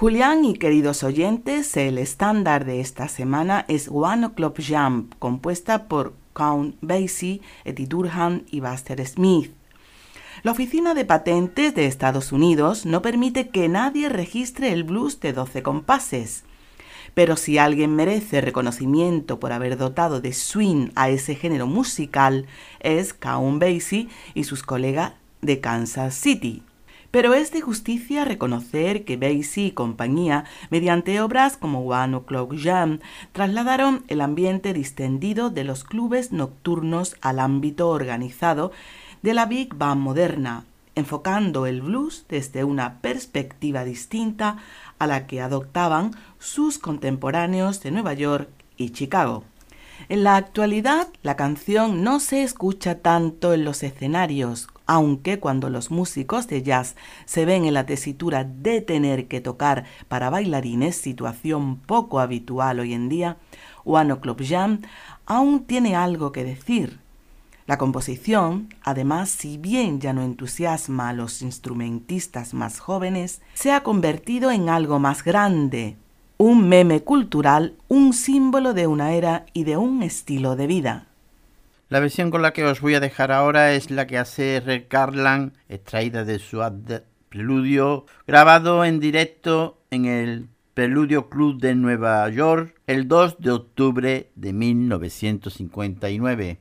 Julián y queridos oyentes, el estándar de esta semana es One O'Clock Jump, compuesta por Count Basie, Eddie Durham y Buster Smith. La Oficina de Patentes de Estados Unidos no permite que nadie registre el blues de 12 compases. Pero si alguien merece reconocimiento por haber dotado de swing a ese género musical, es Count Basie y sus colegas de Kansas City. Pero es de justicia reconocer que Basie y compañía, mediante obras como One O'Clock Jam, trasladaron el ambiente distendido de los clubes nocturnos al ámbito organizado de la Big Band moderna, enfocando el blues desde una perspectiva distinta a la que adoptaban sus contemporáneos de Nueva York y Chicago. En la actualidad, la canción no se escucha tanto en los escenarios aunque cuando los músicos de jazz se ven en la tesitura de tener que tocar para bailarines, situación poco habitual hoy en día, One O'Clock Jam aún tiene algo que decir. La composición, además, si bien ya no entusiasma a los instrumentistas más jóvenes, se ha convertido en algo más grande, un meme cultural, un símbolo de una era y de un estilo de vida. La versión con la que os voy a dejar ahora es la que hace Red Garland, extraída de su Preludio, grabado en directo en el Preludio Club de Nueva York el 2 de octubre de 1959.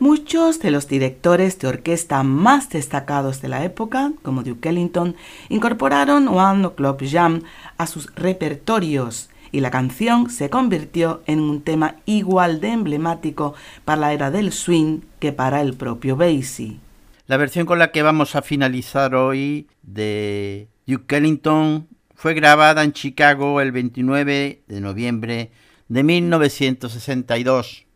Muchos de los directores de orquesta más destacados de la época, como Duke Ellington, incorporaron One O'Clock Jam a sus repertorios y la canción se convirtió en un tema igual de emblemático para la era del swing que para el propio Basie. La versión con la que vamos a finalizar hoy de Duke Ellington fue grabada en Chicago el 29 de noviembre de 1962.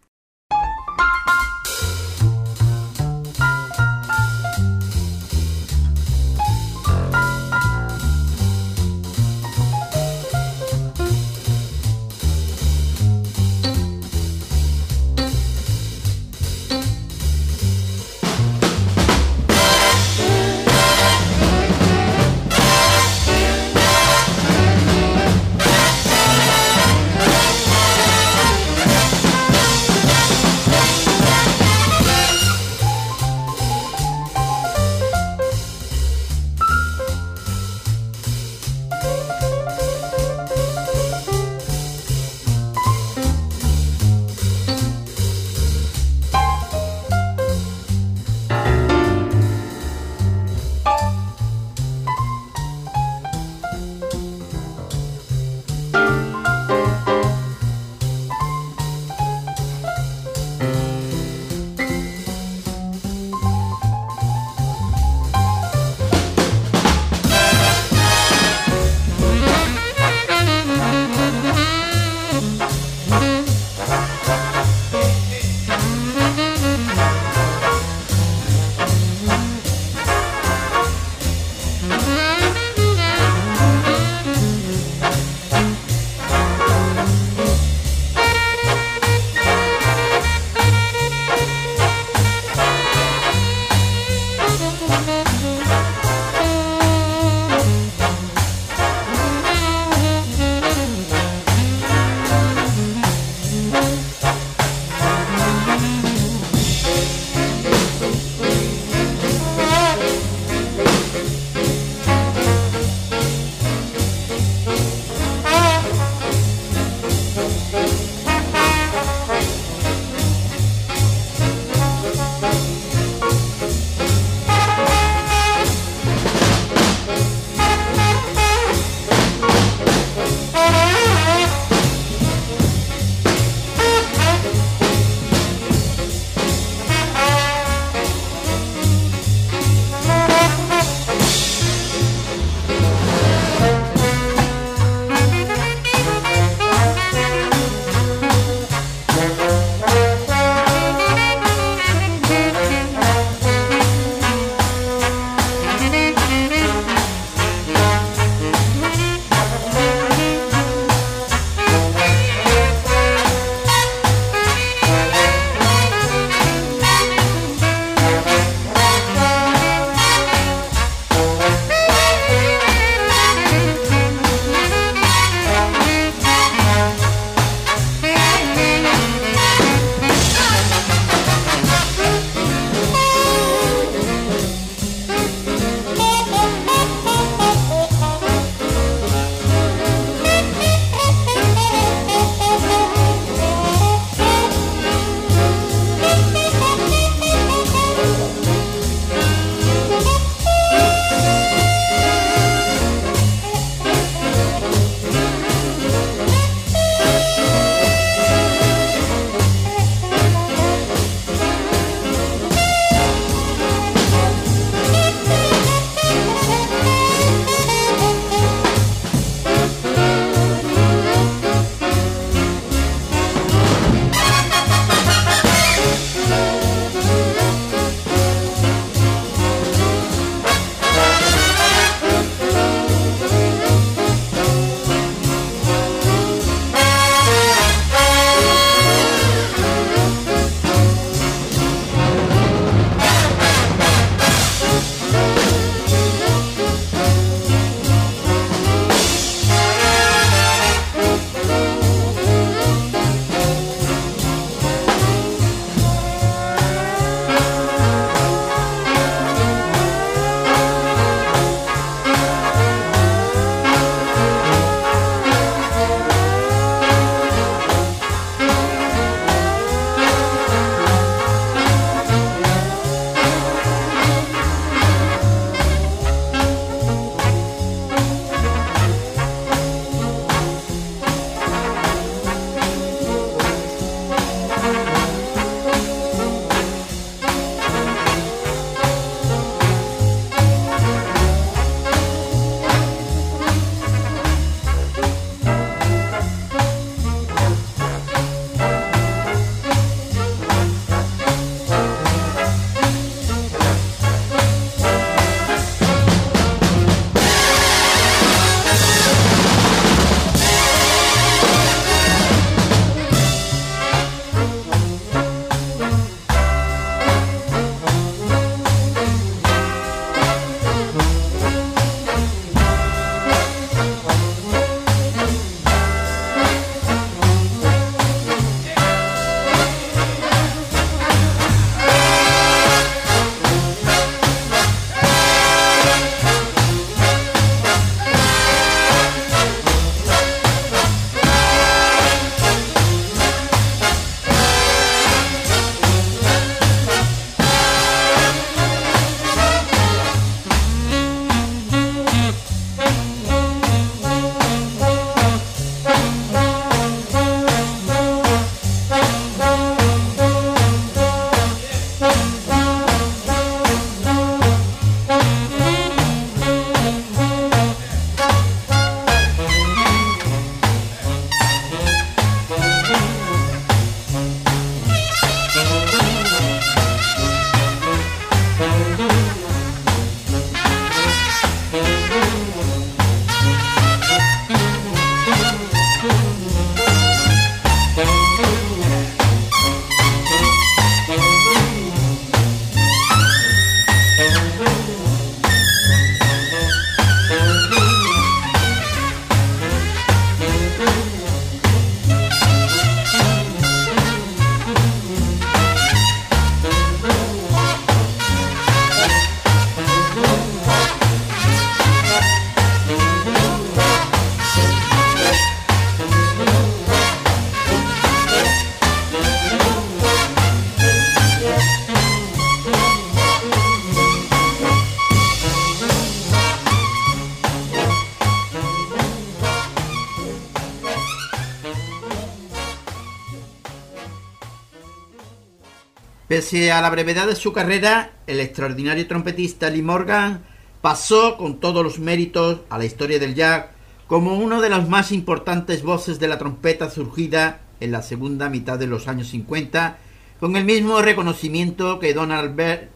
Pese a la brevedad de su carrera, el extraordinario trompetista Lee Morgan pasó con todos los méritos a la historia del jazz como una de las más importantes voces de la trompeta surgida en la segunda mitad de los años 50, con el mismo reconocimiento que Donald Bell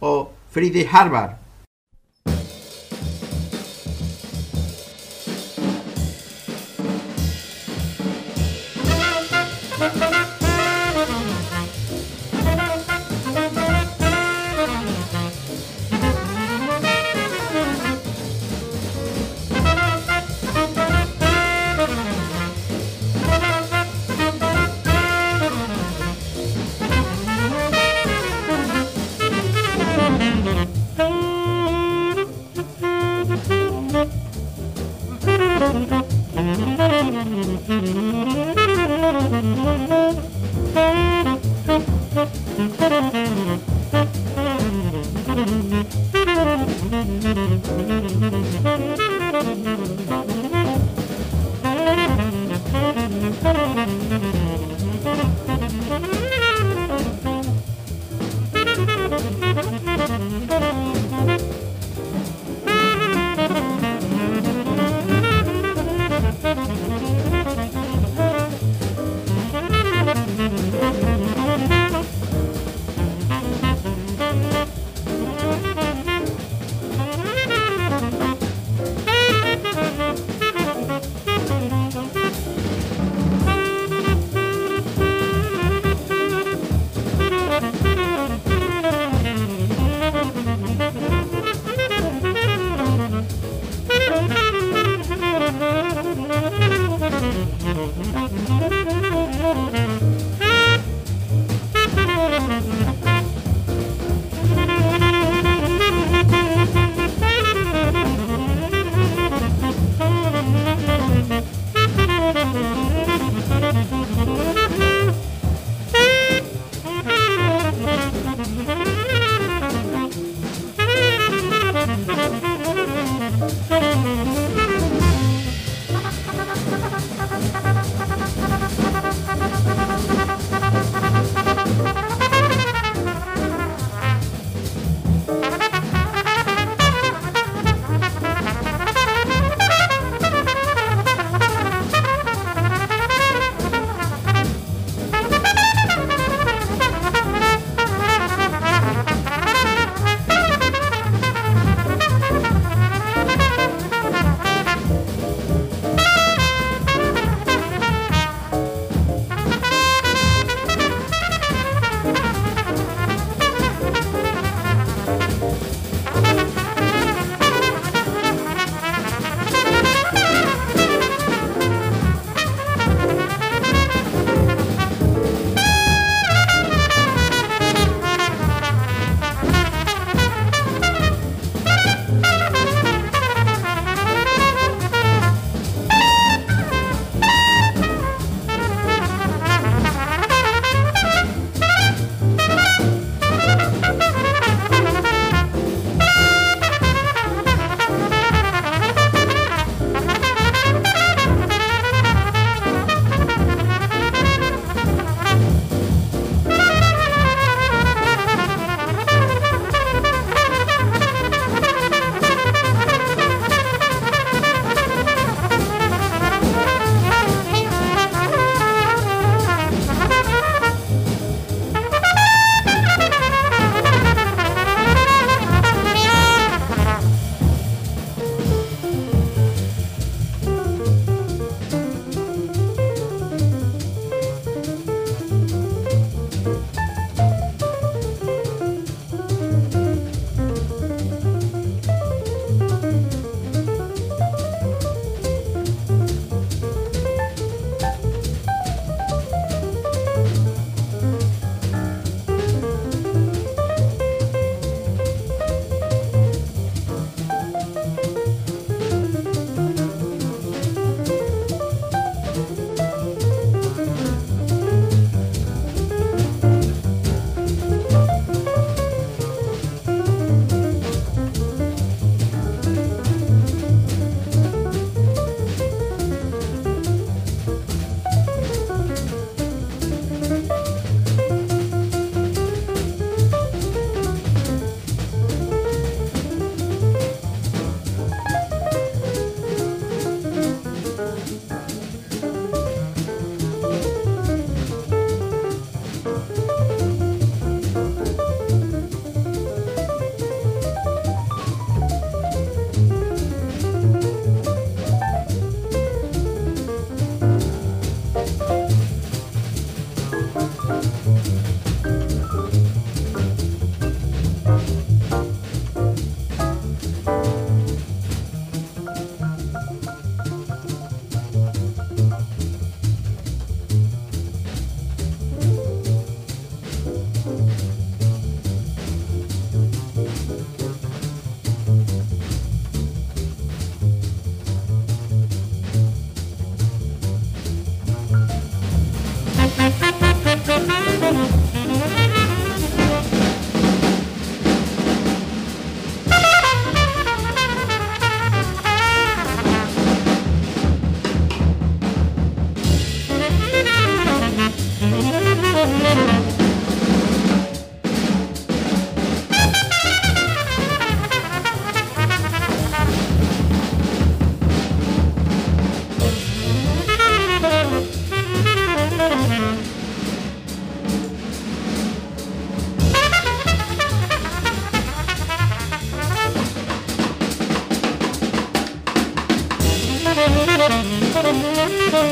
o Freddie Harvard.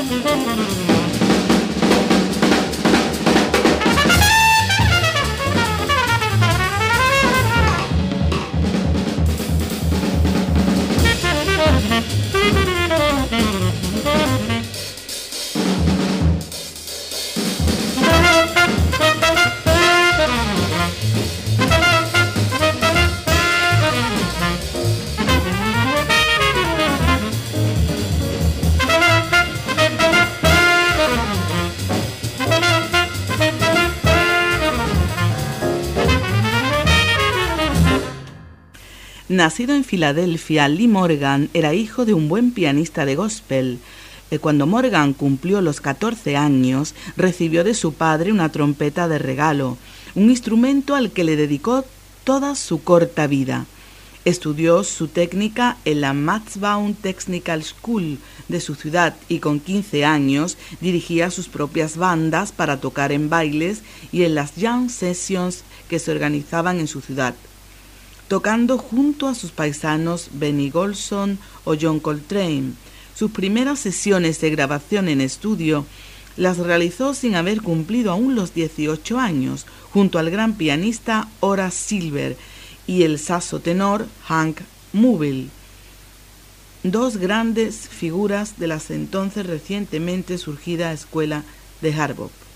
Thank you. Nacido en Filadelfia, Lee Morgan era hijo de un buen pianista de gospel. Eh, cuando Morgan cumplió los 14 años, recibió de su padre una trompeta de regalo, un instrumento al que le dedicó toda su corta vida. Estudió su técnica en la Matzbaum Technical School de su ciudad y con 15 años dirigía sus propias bandas para tocar en bailes y en las jam sessions que se organizaban en su ciudad tocando junto a sus paisanos Benny Golson o John Coltrane. Sus primeras sesiones de grabación en estudio las realizó sin haber cumplido aún los 18 años, junto al gran pianista Horace Silver y el saso tenor Hank Moville, dos grandes figuras de las entonces recientemente surgida escuela de Harvard.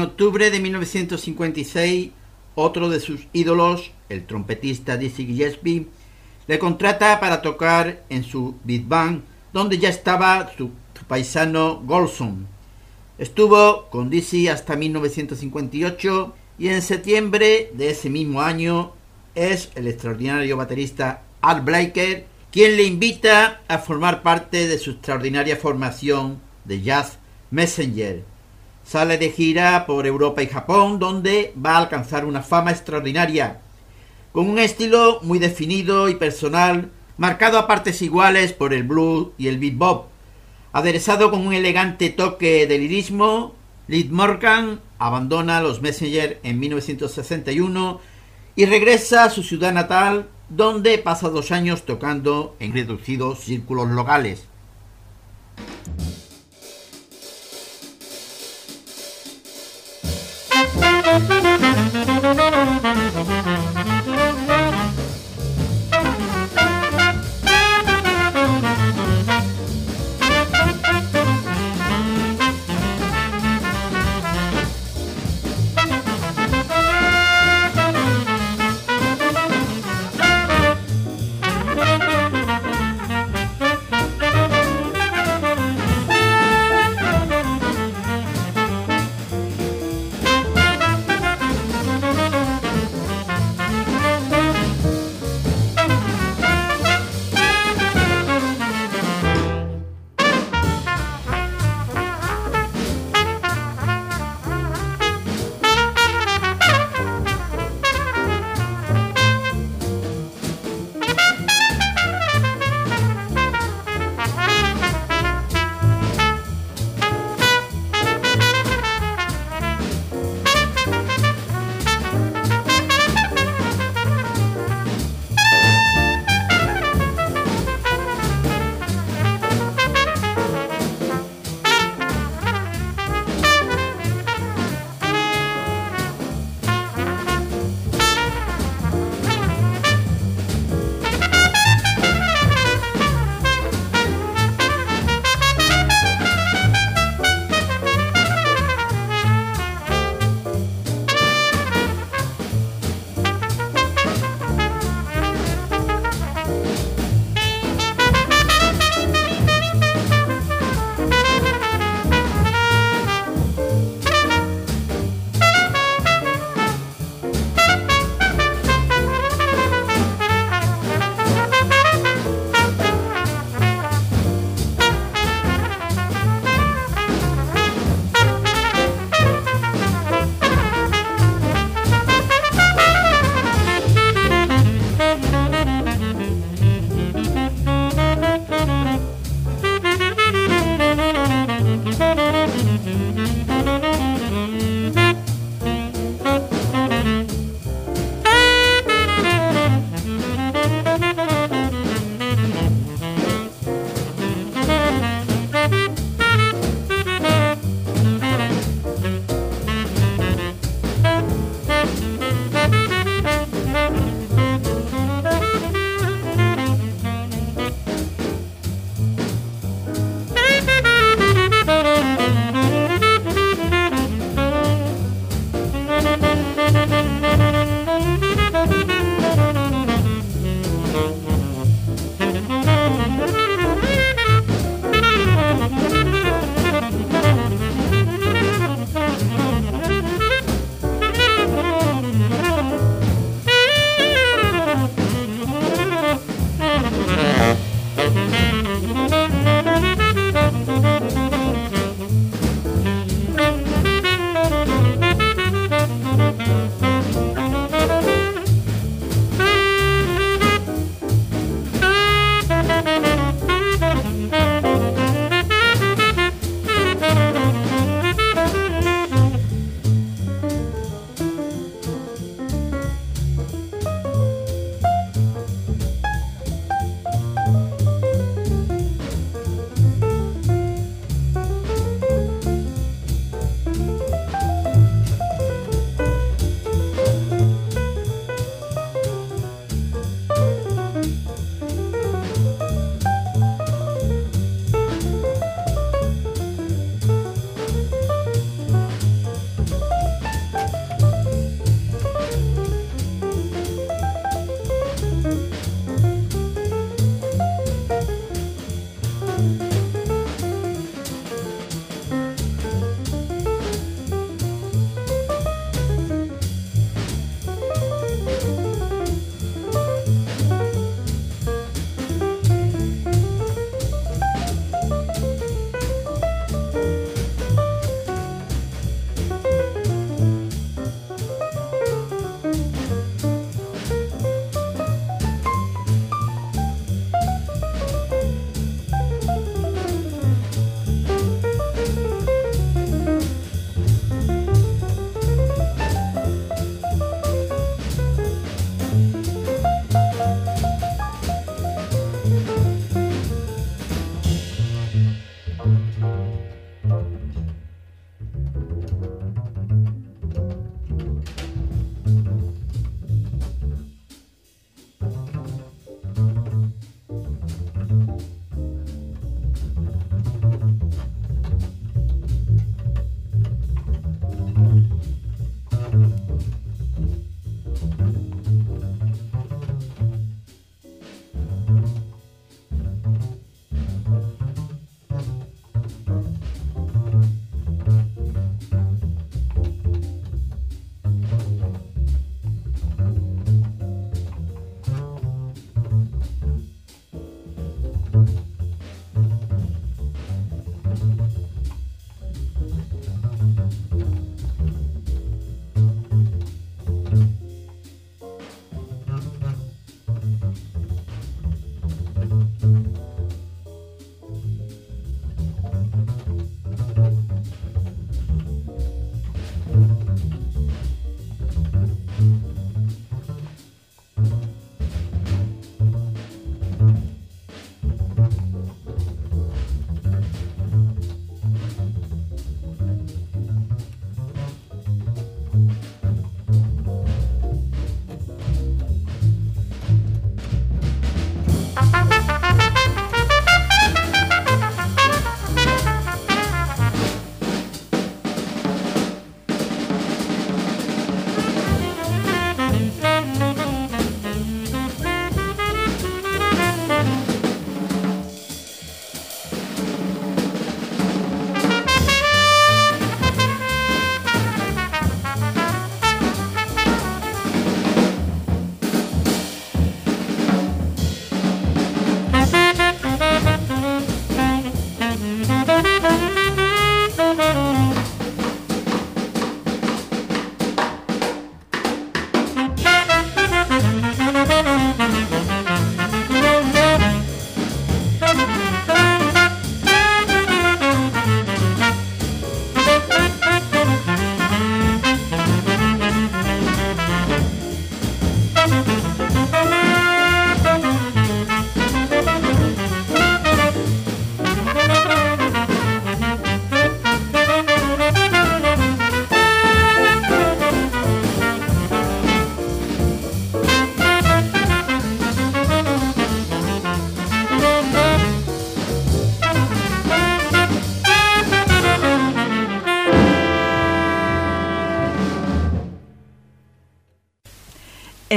En octubre de 1956, otro de sus ídolos, el trompetista Dizzy Gillespie, le contrata para tocar en su Big Band, donde ya estaba su, paisano Golson. Estuvo con Dizzy hasta 1958 y en septiembre de ese mismo año es el extraordinario baterista Al Blaker quien le invita a formar parte de su extraordinaria formación de Jazz Messenger, Sale de gira por Europa y Japón, donde va a alcanzar una fama extraordinaria, con un estilo muy definido y personal, marcado a partes iguales por el blues y el bebop, aderezado con un elegante toque de lirismo. Lid Morgan abandona los Messenger en 1961 y regresa a su ciudad natal, donde pasa dos años tocando en reducidos círculos locales. Thank you.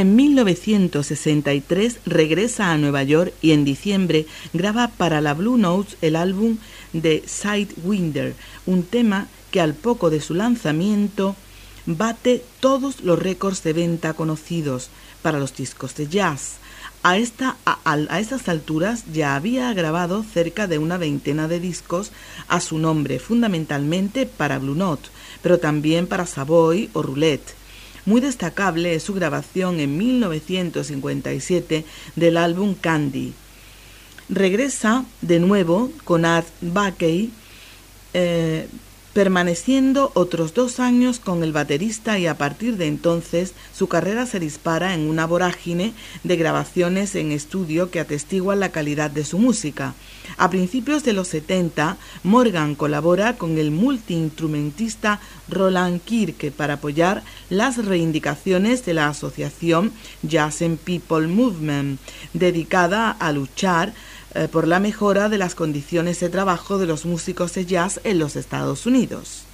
En 1963 regresa a Nueva York y en diciembre graba para la Blue Notes el álbum de Sidewinder, un tema que al poco de su lanzamiento bate todos los récords de venta conocidos para los discos de jazz. A, esta, alturas ya había grabado cerca de una veintena de discos a su nombre, fundamentalmente para Blue Note, pero también para Savoy o Roulette. Muy destacable es su grabación en 1957 del álbum Candy. Regresa de nuevo con Art Bakey, eh, permaneciendo otros dos años con el baterista y a partir de entonces su carrera se dispara en una vorágine de grabaciones en estudio que atestiguan la calidad de su música. A principios de los 70, Morgan colabora con el multiinstrumentista Roland Kirke para apoyar las reivindicaciones de la asociación Jazz and People Movement, dedicada a luchar eh, por la mejora de las condiciones de trabajo de los músicos de jazz en los Estados Unidos.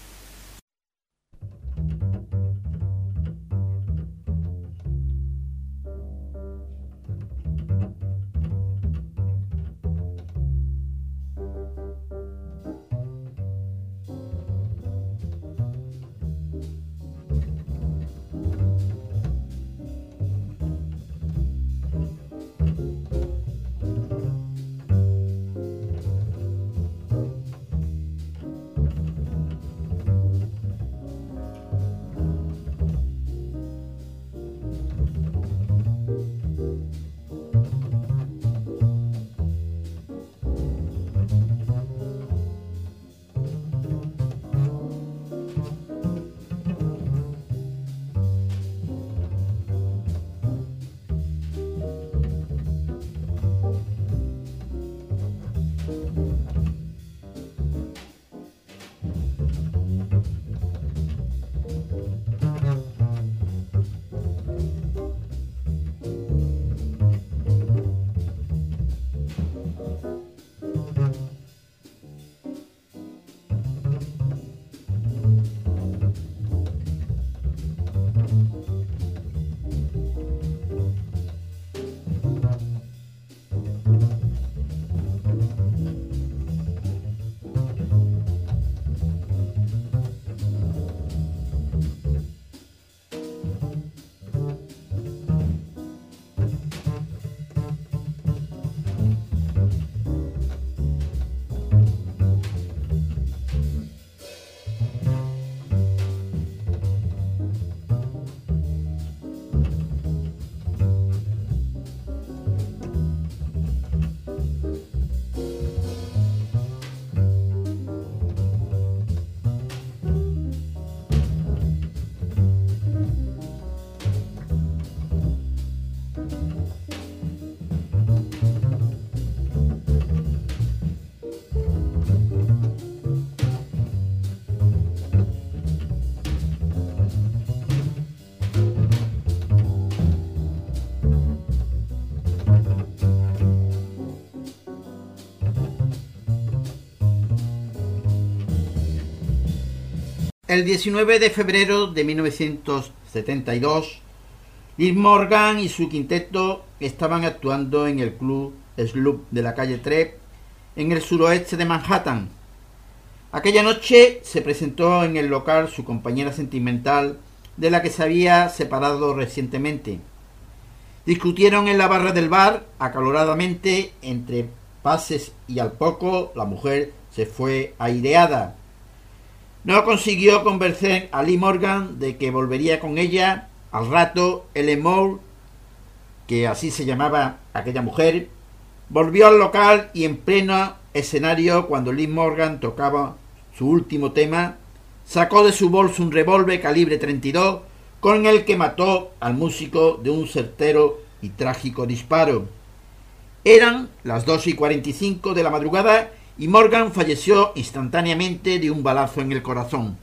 El 19 de febrero de 1972, Liz Morgan y su quinteto estaban actuando en el club Sloop de la calle 3 en el suroeste de Manhattan. Aquella noche se presentó en el local su compañera sentimental de la que se había separado recientemente. Discutieron en la barra del bar acaloradamente entre pases y al poco la mujer se fue aireada no consiguió convencer a Lee Morgan de que volvería con ella. Al rato, Ellen Moore, que así se llamaba aquella mujer, volvió al local y en pleno escenario, cuando Lee Morgan tocaba su último tema, sacó de su bolso un revólver calibre 32 con el que mató al músico de un certero y trágico disparo. Eran las dos y cuarenta y cinco de la madrugada y Morgan falleció instantáneamente de un balazo en el corazón.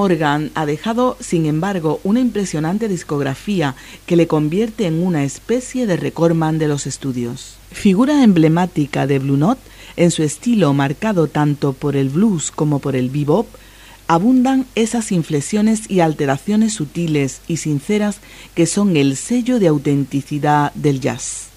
Morgan ha dejado, sin embargo, una impresionante discografía que le convierte en una especie de recordman de los estudios. Figura emblemática de Blue Note, en su estilo marcado tanto por el blues como por el bebop, abundan esas inflexiones y alteraciones sutiles y sinceras que son el sello de autenticidad del jazz.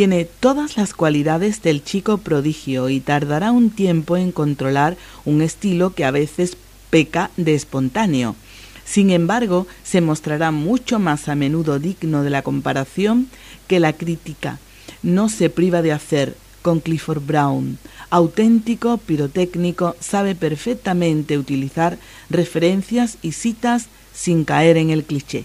Tiene todas las cualidades del chico prodigio y tardará un tiempo en controlar un estilo que a veces peca de espontáneo. Sin embargo, se mostrará mucho más a menudo digno de la comparación que la crítica. No se priva de hacer con Clifford Brown. Auténtico, pirotécnico, sabe perfectamente utilizar referencias y citas sin caer en el cliché.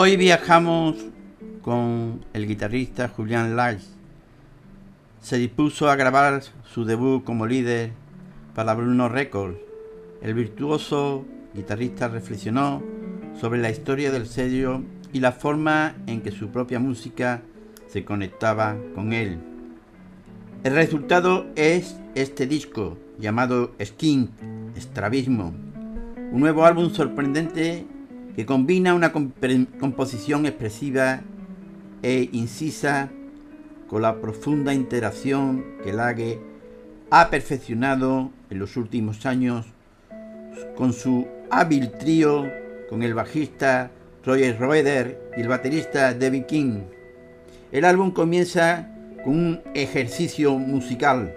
Hoy viajamos con el guitarrista Julián Lage. Se dispuso a grabar su debut como líder para Bruno Records. El virtuoso guitarrista reflexionó sobre la historia del sello y la forma en que su propia música se conectaba con él. El resultado es este disco llamado Skin, Estrabismo, un nuevo álbum sorprendente que combina una composición expresiva e incisa con la profunda interacción que Lage ha perfeccionado en los últimos años con su hábil trío con el bajista Roger Roeder y el baterista David King. El álbum comienza con un ejercicio musical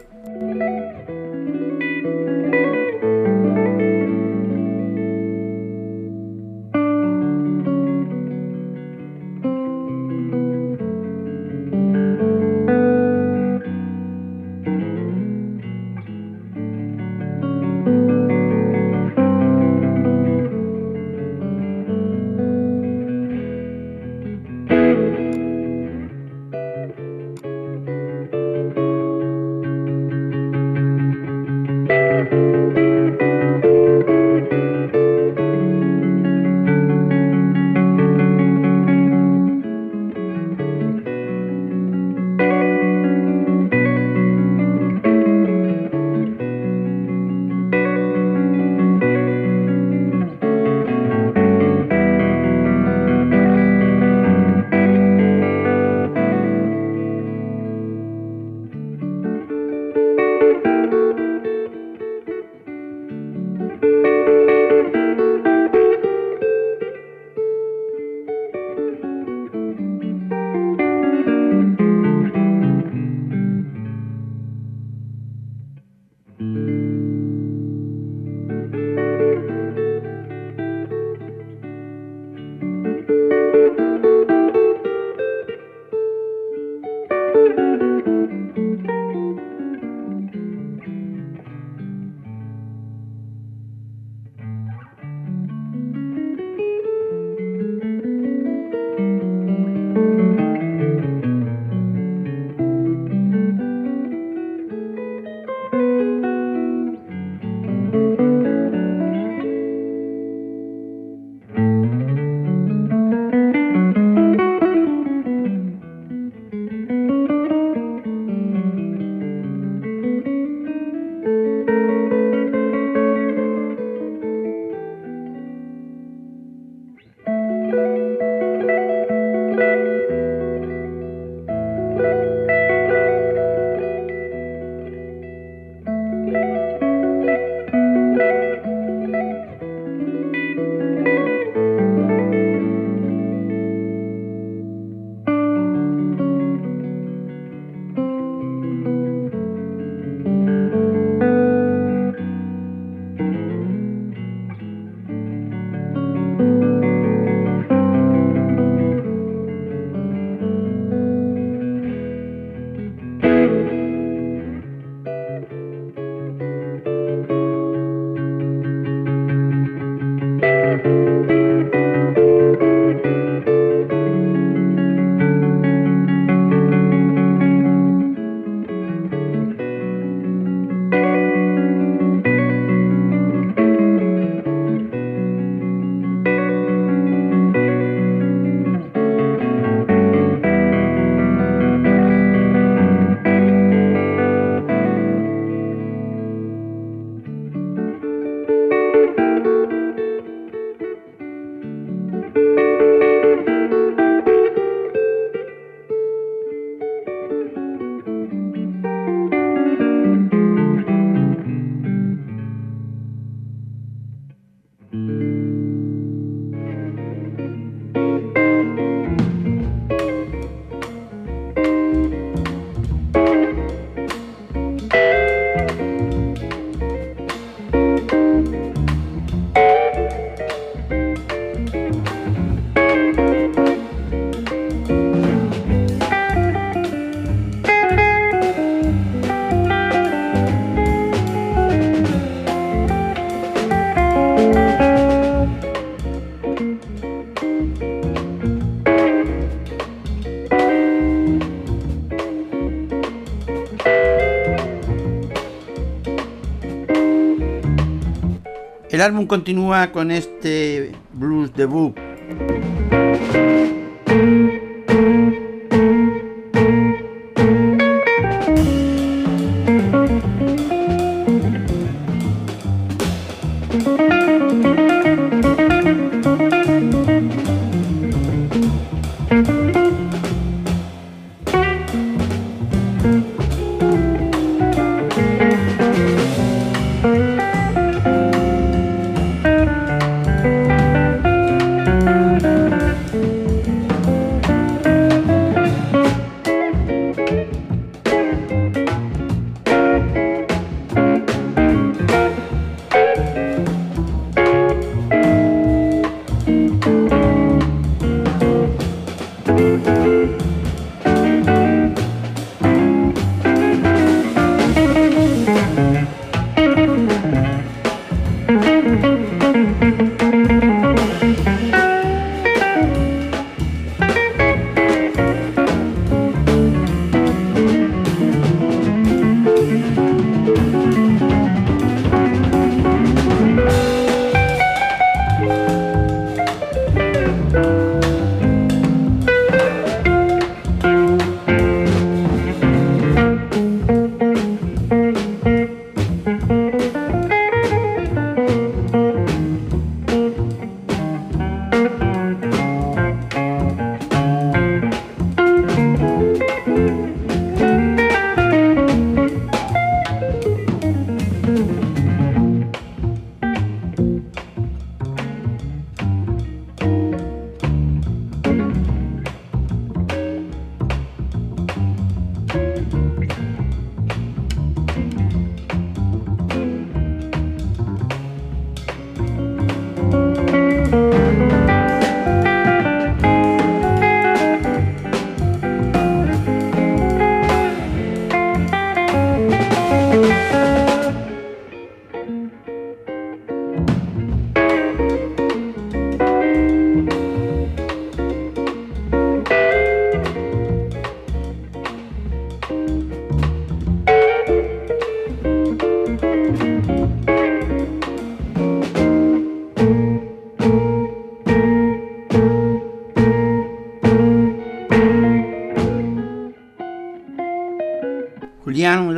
El álbum continúa con este blues debut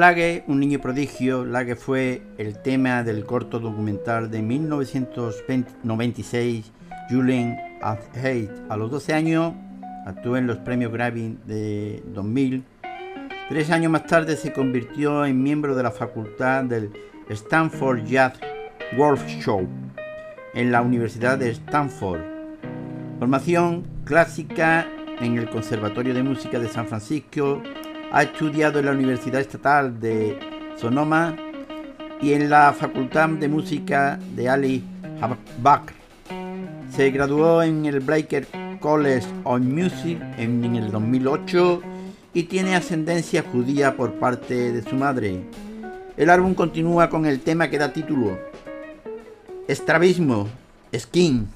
Lage, un niño prodigio, Lage fue el tema del corto documental de 1996, Julien at Hate. A los 12 años actuó en los premios Grammy de 2000. Tres años más tarde se convirtió en miembro de la facultad del Stanford Jazz Workshop en la Universidad de Stanford. Formación clásica en el Conservatorio de Música de San Francisco ha estudiado en la Universidad Estatal de Sonoma y en la Facultad de Música de Ali Bakr. Se graduó en el Blaker College of Music en, en el 2008 y tiene ascendencia judía por parte de su madre. El álbum continúa con el tema que da título Estrabismo, Skin.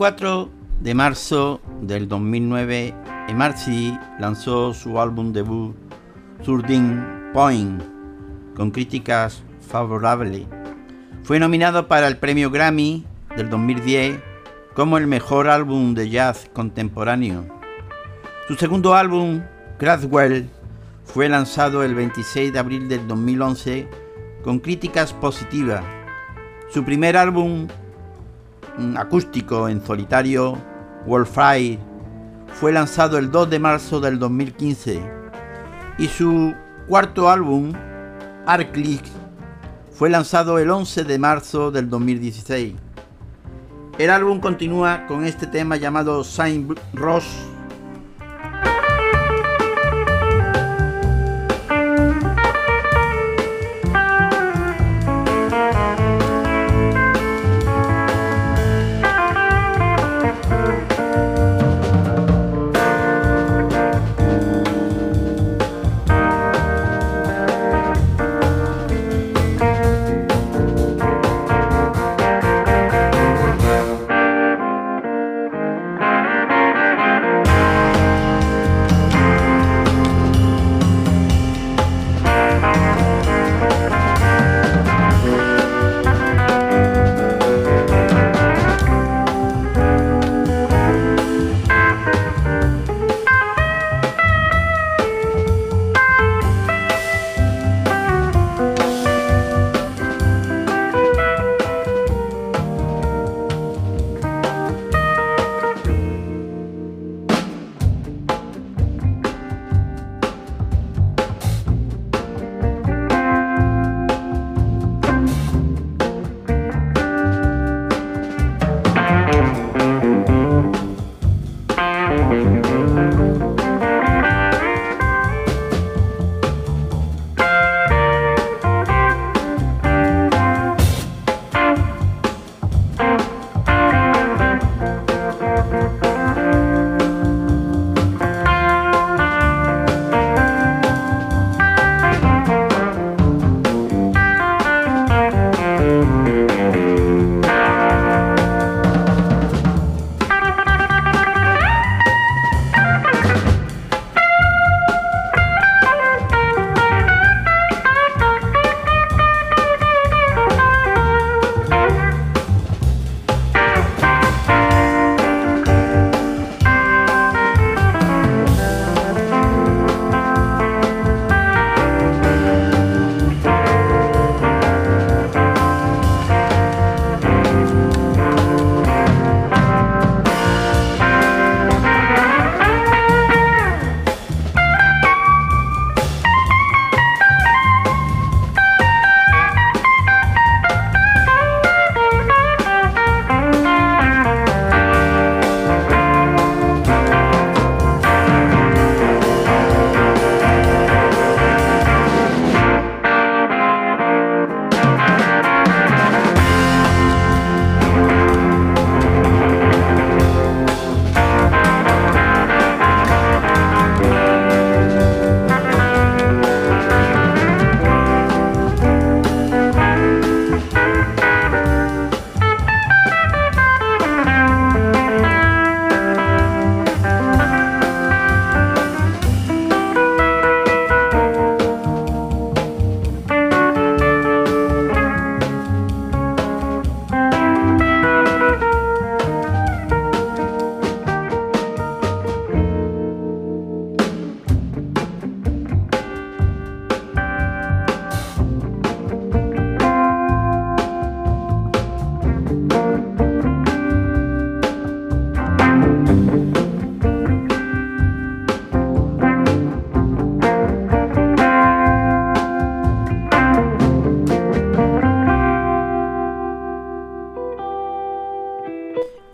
24 de marzo del 2009, Emarcy lanzó su álbum debut, Thirteen Point, con críticas favorables. Fue nominado para el premio Grammy del 2010 como el mejor álbum de jazz contemporáneo. Su segundo álbum, Craftwell, fue lanzado el 26 de abril del 2011 con críticas positivas. Su primer álbum, acústico en solitario, Wolfire, fue lanzado el 2 de marzo del 2015 y su cuarto álbum, Arclick, fue lanzado el 11 de marzo del 2016. El álbum continúa con este tema llamado Saint Ross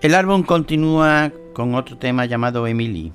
El álbum continúa con otro tema llamado Emily.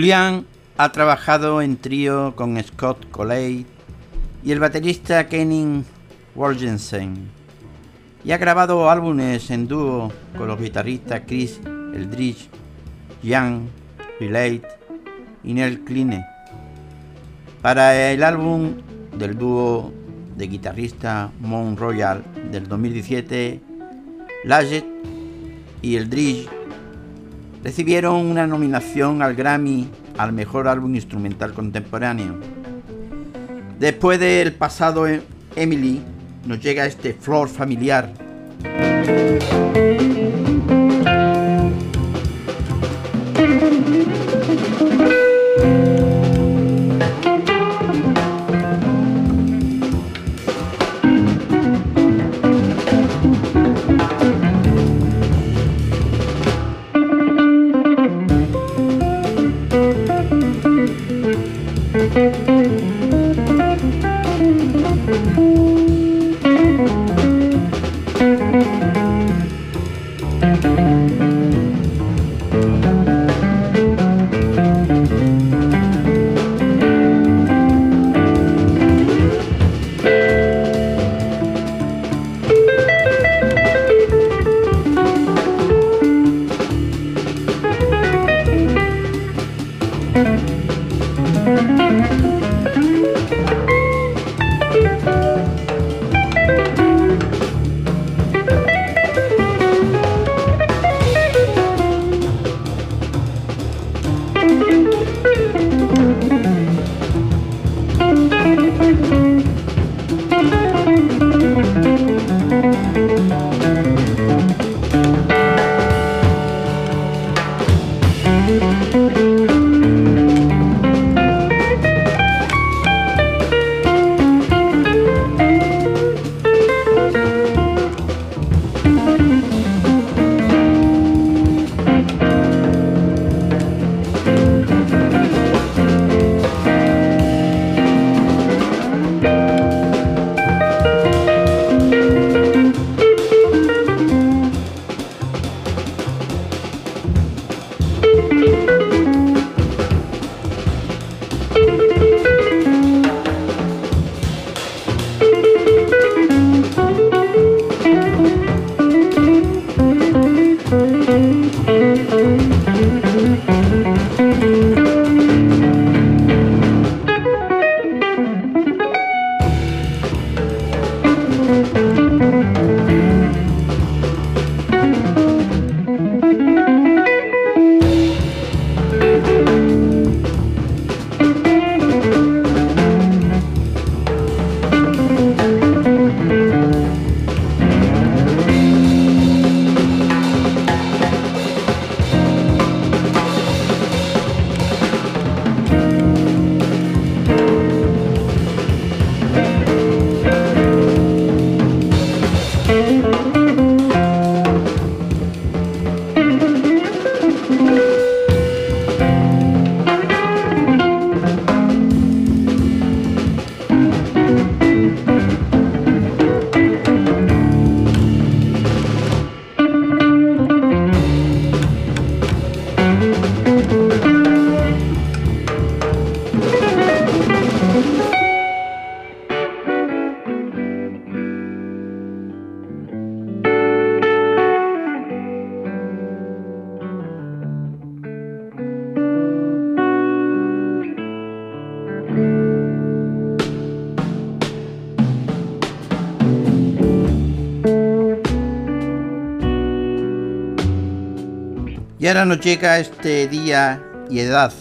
Julián ha trabajado en trío con Scott Colley y el baterista Kenning Wolgensen y ha grabado álbumes en dúo con los guitarristas Chris Eldridge, Jan Relate y Neil Kline. Para el álbum del dúo de guitarrista Mount Royal del 2017, Lajet y Eldridge recibieron una nominación al Grammy al mejor álbum instrumental contemporáneo. Después del pasado Emily, nos llega este flor familiar. Ahora nos llega este día y edad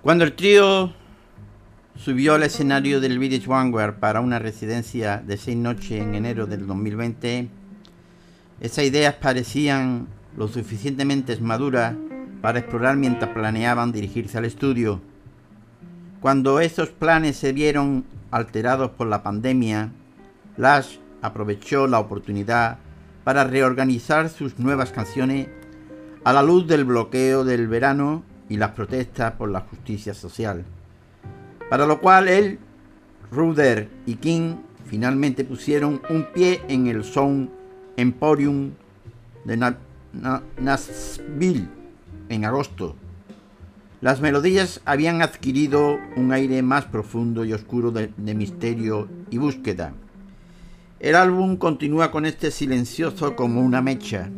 Cuando el trío subió al escenario del Village Vanguard para una residencia de seis noches en enero del 2020, esas ideas parecían lo suficientemente maduras para explorar mientras planeaban dirigirse al estudio. Cuando esos planes se vieron alterados por la pandemia, Lash aprovechó la oportunidad para reorganizar sus nuevas canciones a la luz del bloqueo del verano y las protestas por la justicia social. Para lo cual él, Ruder y King finalmente pusieron un pie en el Sound Emporium de Nashville en agosto. Las melodías habían adquirido un aire más profundo y oscuro de, de misterio y búsqueda. El álbum continúa con este silencioso como una mecha.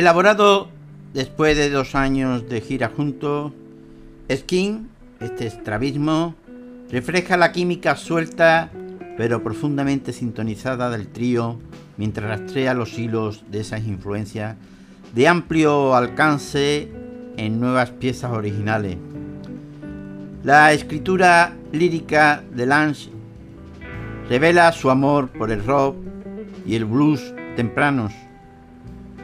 Elaborado después de dos años de gira juntos, Skin, este estrabismo, refleja la química suelta pero profundamente sintonizada del trío mientras rastrea los hilos de esas influencias de amplio alcance en nuevas piezas originales. La escritura lírica de Lange revela su amor por el rock y el blues tempranos,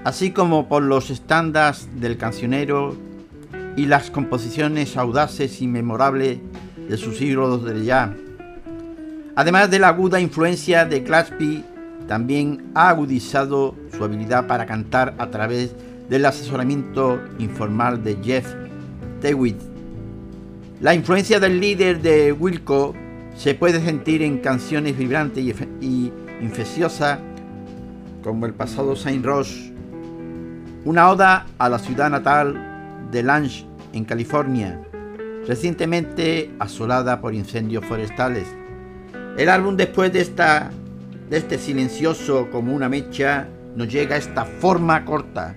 así como por los estándares del cancionero y las composiciones audaces y memorables de sus siglos de jazz. Además de la aguda influencia de Claspy, también ha agudizado su habilidad para cantar a través del asesoramiento informal de Jeff Tewitt. La influencia del líder de Wilco se puede sentir en canciones vibrantes y, infecciosas como el pasado Saint Rose, una oda a la ciudad natal de Lange en California, recientemente asolada por incendios forestales. El álbum después de, esta, de este silencioso como una mecha nos llega a esta forma corta.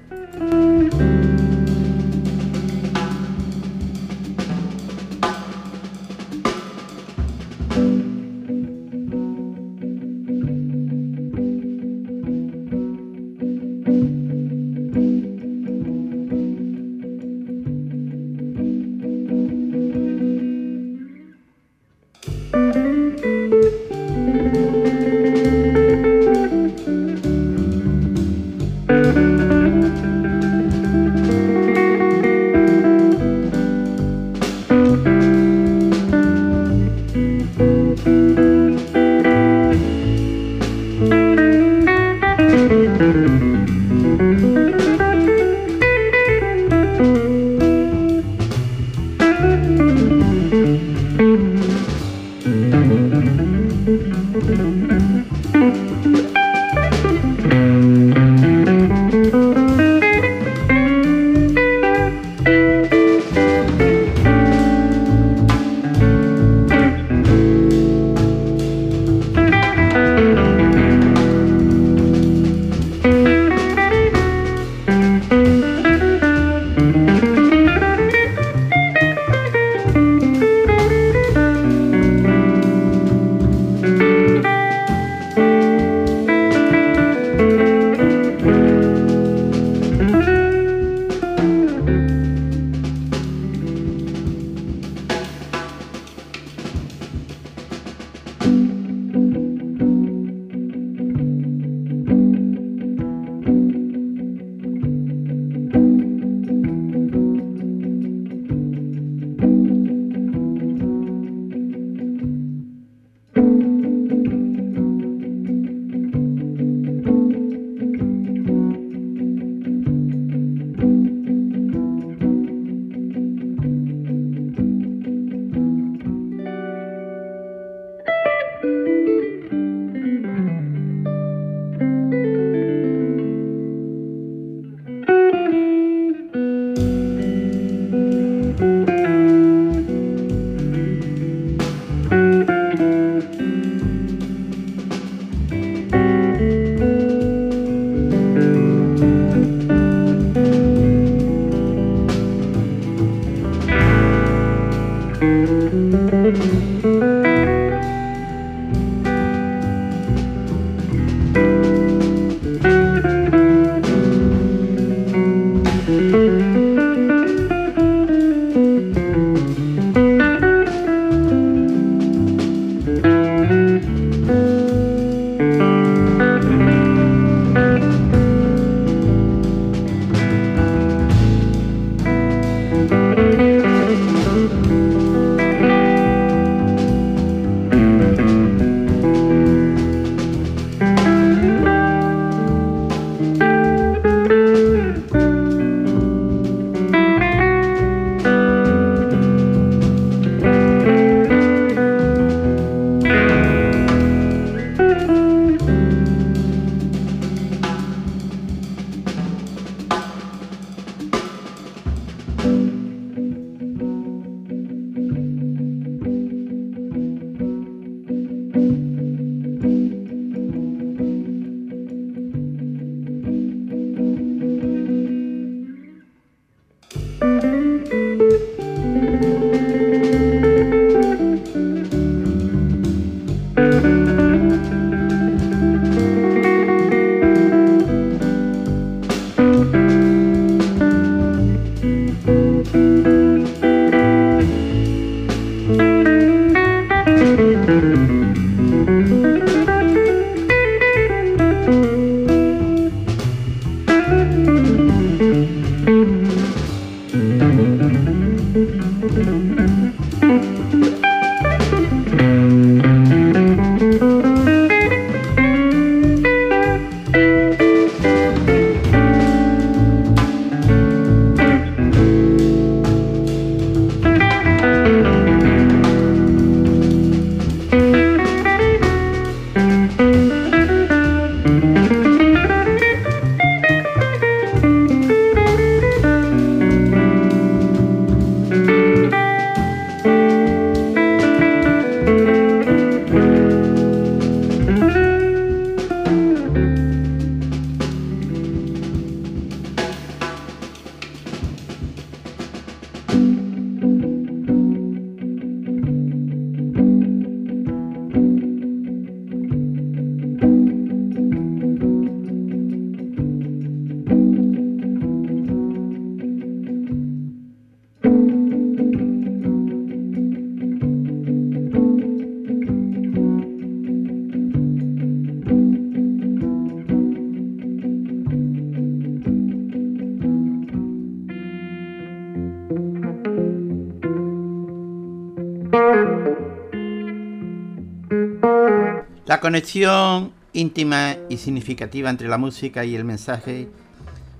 Conexión íntima y significativa entre la música y el mensaje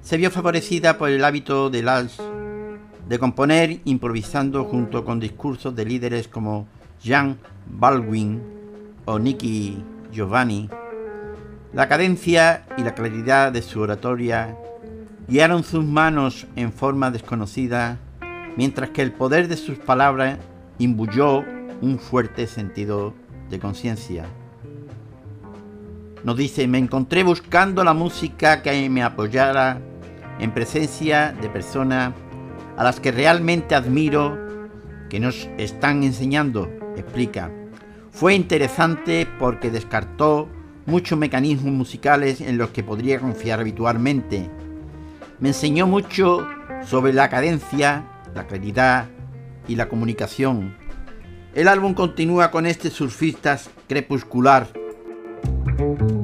se vio favorecida por el hábito de Lals de componer improvisando junto con discursos de líderes como Jean Baldwin o Nicky Giovanni. La cadencia y la claridad de su oratoria guiaron sus manos en forma desconocida, mientras que el poder de sus palabras imbuyó un fuerte sentido de conciencia. Nos dice, me encontré buscando la música que me apoyara en presencia de personas a las que realmente admiro, que nos están enseñando, explica. Fue interesante porque descartó muchos mecanismos musicales en los que podría confiar habitualmente. Me enseñó mucho sobre la cadencia, la claridad y la comunicación. El álbum continúa con este surfista crepuscular Thank you.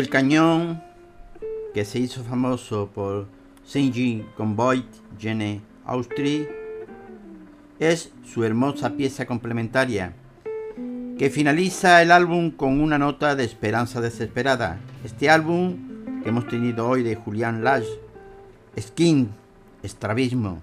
Del Cañón, que se hizo famoso por Saint-Jean Convoy Gene Austri, es su hermosa pieza complementaria, que finaliza el álbum con una nota de esperanza desesperada. Este álbum que hemos tenido hoy de Julián Lash, Skin, Estrabismo.